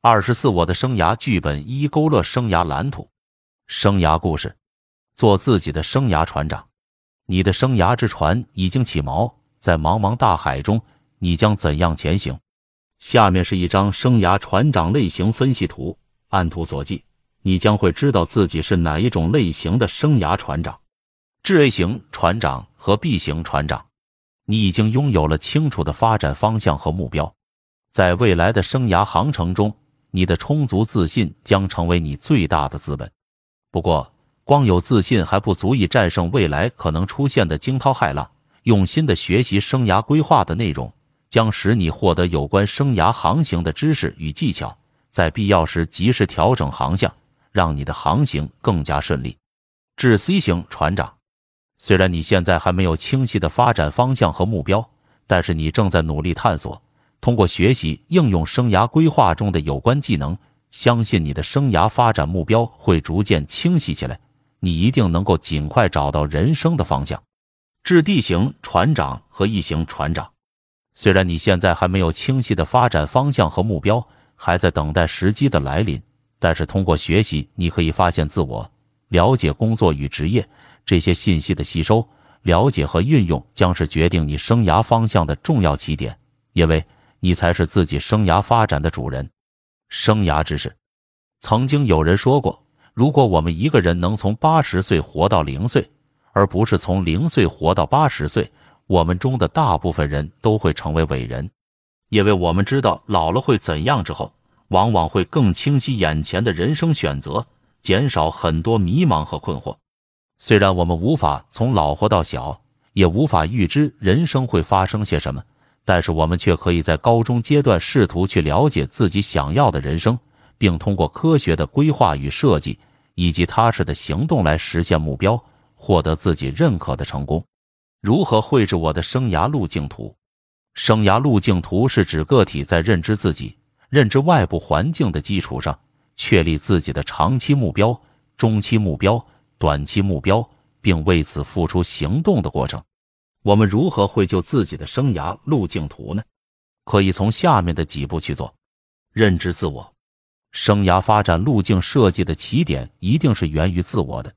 二十四，我的生涯剧本一，勾勒生涯蓝图，生涯故事，做自己的生涯船长。你的生涯之船已经起锚，在茫茫大海中，你将怎样前行？下面是一张生涯船长类型分析图，按图索骥，你将会知道自己是哪一种类型的生涯船长。智 A 型船长和 B 型船长，你已经拥有了清楚的发展方向和目标，在未来的生涯航程中，你的充足自信将成为你最大的资本。不过，光有自信还不足以战胜未来可能出现的惊涛骇浪。用心的学习生涯规划的内容，将使你获得有关生涯航行的知识与技巧，在必要时及时调整航向，让你的航行更加顺利。致 C 型船长，虽然你现在还没有清晰的发展方向和目标，但是你正在努力探索。通过学习应用生涯规划中的有关技能，相信你的生涯发展目标会逐渐清晰起来。你一定能够尽快找到人生的方向。质地型船长和异型船长，虽然你现在还没有清晰的发展方向和目标，还在等待时机的来临，但是通过学习，你可以发现自我，了解工作与职业这些信息的吸收、了解和运用，将是决定你生涯方向的重要起点，因为你才是自己生涯发展的主人。生涯知识，曾经有人说过。如果我们一个人能从八十岁活到零岁，而不是从零岁活到八十岁，我们中的大部分人都会成为伟人，因为我们知道老了会怎样之后，往往会更清晰眼前的人生选择，减少很多迷茫和困惑。虽然我们无法从老活到小，也无法预知人生会发生些什么，但是我们却可以在高中阶段试图去了解自己想要的人生，并通过科学的规划与设计。以及踏实的行动来实现目标，获得自己认可的成功。如何绘制我的生涯路径图？生涯路径图是指个体在认知自己、认知外部环境的基础上，确立自己的长期目标、中期目标、短期目标，并为此付出行动的过程。我们如何绘就自己的生涯路径图呢？可以从下面的几步去做：认知自我。生涯发展路径设计的起点一定是源于自我的，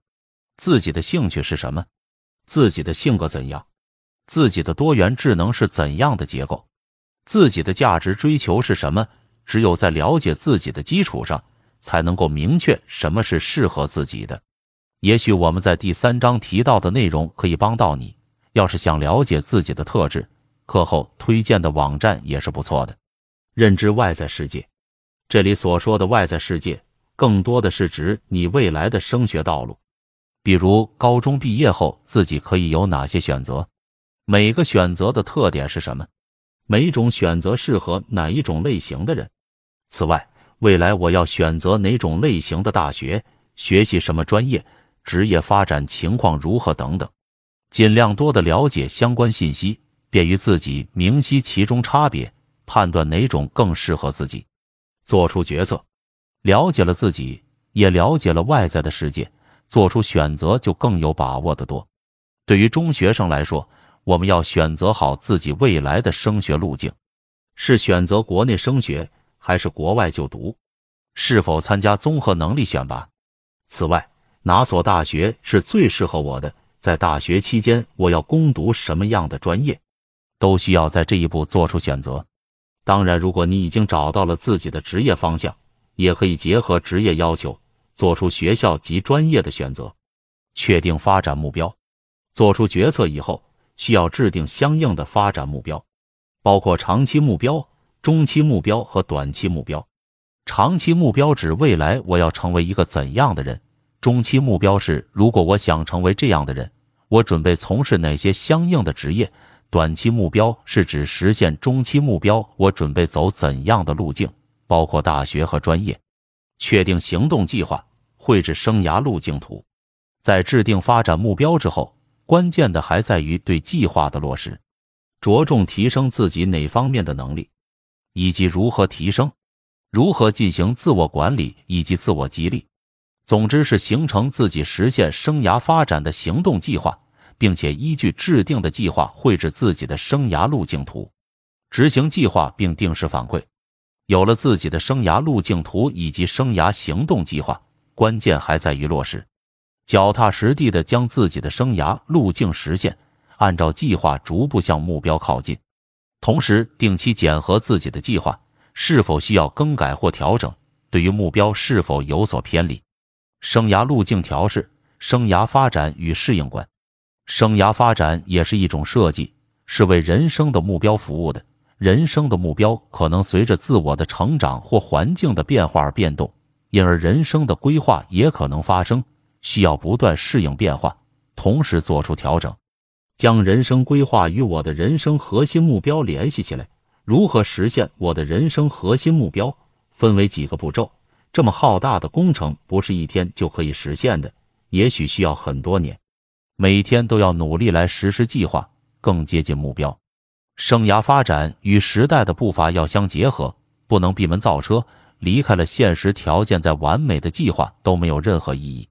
自己的兴趣是什么？自己的性格怎样？自己的多元智能是怎样的结构？自己的价值追求是什么？只有在了解自己的基础上，才能够明确什么是适合自己的。也许我们在第三章提到的内容可以帮到你。要是想了解自己的特质，课后推荐的网站也是不错的。认知外在世界。这里所说的外在世界，更多的是指你未来的升学道路，比如高中毕业后自己可以有哪些选择，每个选择的特点是什么，每种选择适合哪一种类型的人。此外，未来我要选择哪种类型的大学，学习什么专业，职业发展情况如何等等，尽量多的了解相关信息，便于自己明晰其中差别，判断哪种更适合自己。做出决策，了解了自己，也了解了外在的世界，做出选择就更有把握的多。对于中学生来说，我们要选择好自己未来的升学路径，是选择国内升学还是国外就读，是否参加综合能力选拔。此外，哪所大学是最适合我的？在大学期间，我要攻读什么样的专业，都需要在这一步做出选择。当然，如果你已经找到了自己的职业方向，也可以结合职业要求，做出学校及专业的选择，确定发展目标。做出决策以后，需要制定相应的发展目标，包括长期目标、中期目标和短期目标。长期目标指未来我要成为一个怎样的人；中期目标是如果我想成为这样的人，我准备从事哪些相应的职业。短期目标是指实现中期目标，我准备走怎样的路径，包括大学和专业。确定行动计划，绘制生涯路径图。在制定发展目标之后，关键的还在于对计划的落实，着重提升自己哪方面的能力，以及如何提升，如何进行自我管理以及自我激励。总之是形成自己实现生涯发展的行动计划。并且依据制定的计划绘制自己的生涯路径图，执行计划并定时反馈。有了自己的生涯路径图以及生涯行动计划，关键还在于落实，脚踏实地的将自己的生涯路径实现，按照计划逐步向目标靠近。同时，定期检核自己的计划是否需要更改或调整，对于目标是否有所偏离。生涯路径调试、生涯发展与适应观。生涯发展也是一种设计，是为人生的目标服务的。人生的目标可能随着自我的成长或环境的变化而变动，因而人生的规划也可能发生，需要不断适应变化，同时做出调整。将人生规划与我的人生核心目标联系起来，如何实现我的人生核心目标？分为几个步骤。这么浩大的工程不是一天就可以实现的，也许需要很多年。每天都要努力来实施计划，更接近目标。生涯发展与时代的步伐要相结合，不能闭门造车。离开了现实条件，再完美的计划都没有任何意义。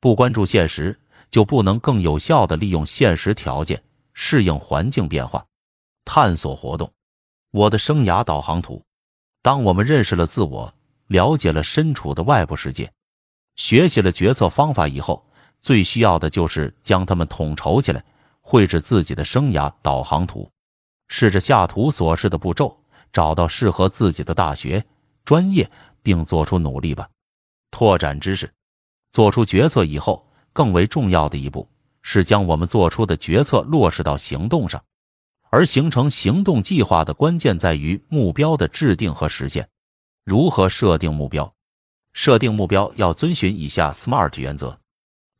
不关注现实，就不能更有效地利用现实条件，适应环境变化。探索活动，我的生涯导航图。当我们认识了自我，了解了身处的外部世界，学习了决策方法以后，最需要的就是将它们统筹起来，绘制自己的生涯导航图。试着下图所示的步骤，找到适合自己的大学、专业，并做出努力吧。拓展知识，做出决策以后，更为重要的一步是将我们做出的决策落实到行动上。而形成行动计划的关键在于目标的制定和实现。如何设定目标？设定目标要遵循以下 SMART 原则：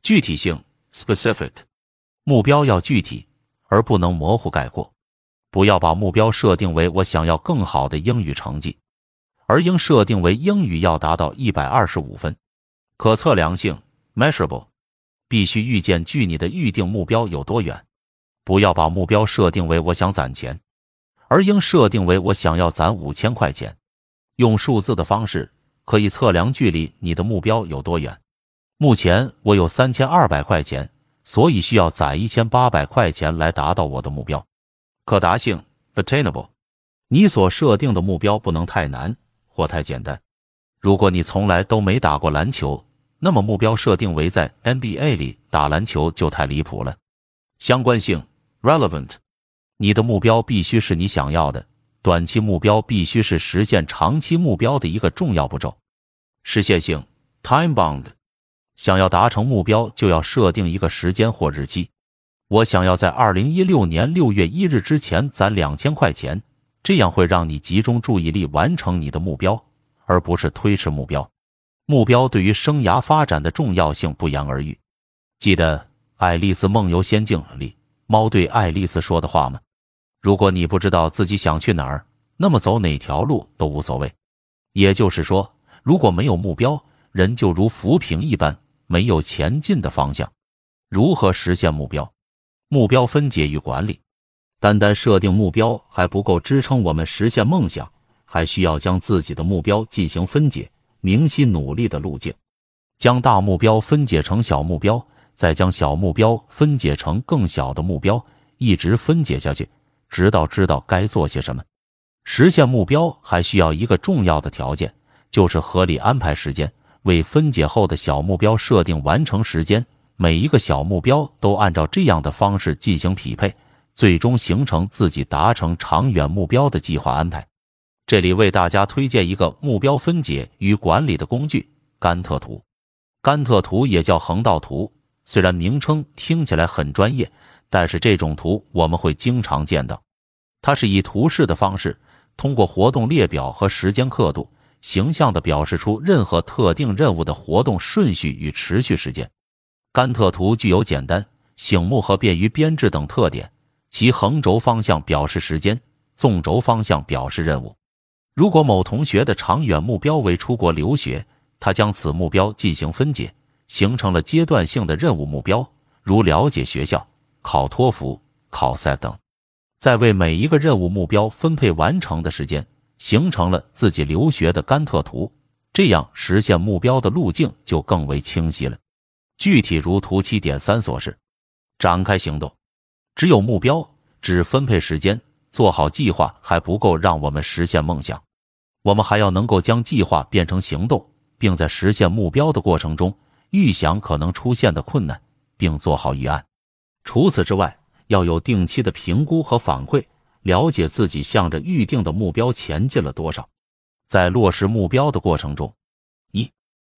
具体性 （specific），目标要具体，而不能模糊概括。不要把目标设定为我想要更好的英语成绩，而应设定为英语要达到一百二十五分。可测量性 （measurable），必须预见距你的预定目标有多远。不要把目标设定为我想攒钱，而应设定为我想要攒五千块钱。用数字的方式可以测量距离你的目标有多远。目前我有三千二百块钱，所以需要攒一千八百块钱来达到我的目标。可达性 （attainable），你所设定的目标不能太难或太简单。如果你从来都没打过篮球，那么目标设定为在 NBA 里打篮球就太离谱了。相关性 （relevant），你的目标必须是你想要的。短期目标必须是实现长期目标的一个重要步骤。实现性 （time bound），想要达成目标就要设定一个时间或日期。我想要在二零一六年六月一日之前攒两千块钱，这样会让你集中注意力完成你的目标，而不是推迟目标。目标对于生涯发展的重要性不言而喻。记得《爱丽丝梦游仙境》里猫对爱丽丝说的话吗？如果你不知道自己想去哪儿，那么走哪条路都无所谓。也就是说，如果没有目标，人就如浮萍一般，没有前进的方向。如何实现目标？目标分解与管理，单单设定目标还不够支撑我们实现梦想，还需要将自己的目标进行分解，明晰努力的路径，将大目标分解成小目标，再将小目标分解成更小的目标，一直分解下去，直到知道该做些什么。实现目标还需要一个重要的条件，就是合理安排时间，为分解后的小目标设定完成时间。每一个小目标都按照这样的方式进行匹配，最终形成自己达成长远目标的计划安排。这里为大家推荐一个目标分解与管理的工具——甘特图。甘特图也叫横道图，虽然名称听起来很专业，但是这种图我们会经常见到。它是以图示的方式，通过活动列表和时间刻度，形象地表示出任何特定任务的活动顺序与持续时间。甘特图具有简单、醒目和便于编制等特点。其横轴方向表示时间，纵轴方向表示任务。如果某同学的长远目标为出国留学，他将此目标进行分解，形成了阶段性的任务目标，如了解学校、考托福、考赛等。在为每一个任务目标分配完成的时间，形成了自己留学的甘特图。这样实现目标的路径就更为清晰了。具体如图七点三所示，展开行动。只有目标，只分配时间，做好计划还不够让我们实现梦想。我们还要能够将计划变成行动，并在实现目标的过程中预想可能出现的困难，并做好预案。除此之外，要有定期的评估和反馈，了解自己向着预定的目标前进了多少。在落实目标的过程中，一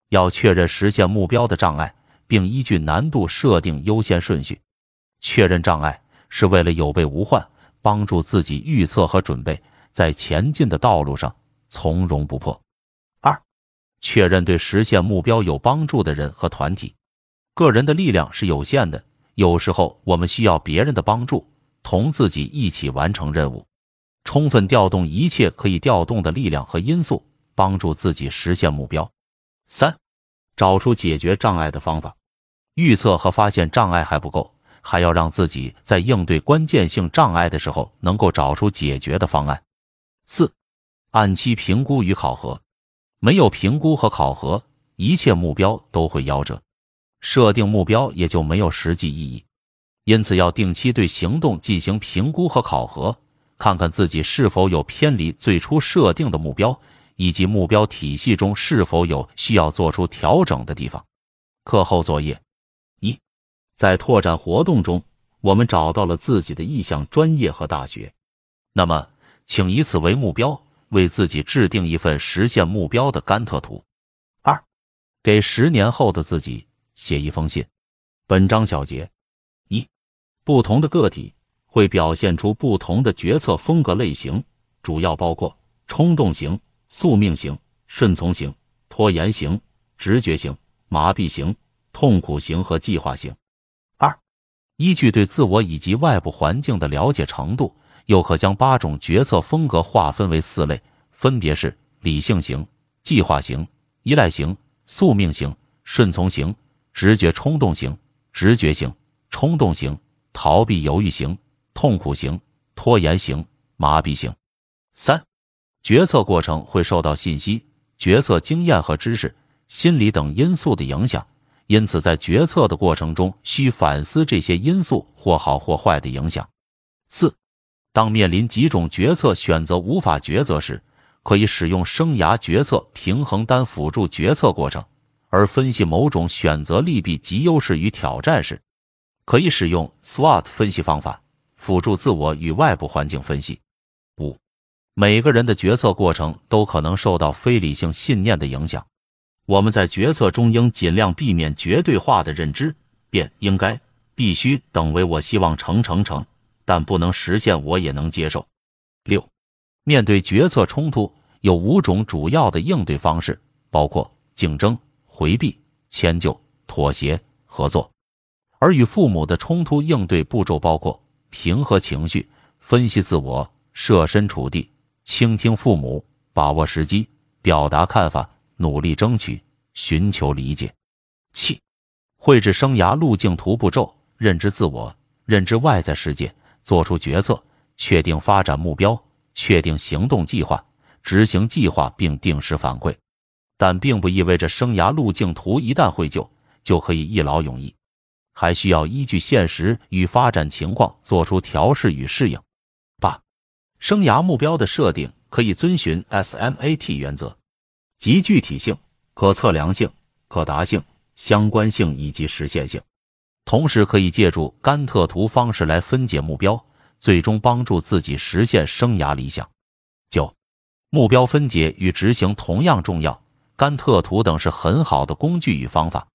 要确认实现目标的障碍，并依据难度设定优先顺序。确认障碍是为了有备无患，帮助自己预测和准备，在前进的道路上从容不迫。二、确认对实现目标有帮助的人和团体。个人的力量是有限的，有时候我们需要别人的帮助，同自己一起完成任务。充分调动一切可以调动的力量和因素，帮助自己实现目标。三、找出解决障碍的方法。预测和发现障碍还不够。还要让自己在应对关键性障碍的时候，能够找出解决的方案。四、按期评估与考核。没有评估和考核，一切目标都会夭折，设定目标也就没有实际意义。因此，要定期对行动进行评估和考核，看看自己是否有偏离最初设定的目标，以及目标体系中是否有需要做出调整的地方。课后作业。一在拓展活动中，我们找到了自己的意向专业和大学。那么，请以此为目标，为自己制定一份实现目标的甘特图。二，给十年后的自己写一封信。本章小结：一，不同的个体会表现出不同的决策风格类型，主要包括冲动型、宿命型、顺从型、拖延型、直觉型、麻痹型、痛苦型和计划型。二依据对自我以及外部环境的了解程度，又可将八种决策风格划分为四类，分别是理性型、计划型、依赖型、宿命型、顺从型、直觉冲动型、直觉型、冲动型、逃避犹豫型、痛苦型、拖延型、麻痹型。三、决策过程会受到信息、决策经验和知识、心理等因素的影响。因此，在决策的过程中，需反思这些因素或好或坏的影响。四，当面临几种决策选择无法抉择时，可以使用生涯决策平衡单辅助决策过程；而分析某种选择利弊及优势与挑战时，可以使用 SWOT 分析方法辅助自我与外部环境分析。五，每个人的决策过程都可能受到非理性信念的影响。我们在决策中应尽量避免绝对化的认知，便应该、必须等为我希望成成成，但不能实现我也能接受。六，面对决策冲突，有五种主要的应对方式，包括竞争、回避、迁就、妥协、合作。而与父母的冲突应对步骤包括平和情绪、分析自我、设身处地、倾听父母、把握时机、表达看法。努力争取，寻求理解。七，绘制生涯路径图步骤，认知自我，认知外在世界，做出决策，确定发展目标，确定行动计划，执行计划并定时反馈。但并不意味着生涯路径图一旦绘就就可以一劳永逸，还需要依据现实与发展情况做出调试与适应。八，生涯目标的设定可以遵循 SMAT 原则。即具体性、可测量性、可达性、相关性以及实现性，同时可以借助甘特图方式来分解目标，最终帮助自己实现生涯理想。九、目标分解与执行同样重要，甘特图等是很好的工具与方法。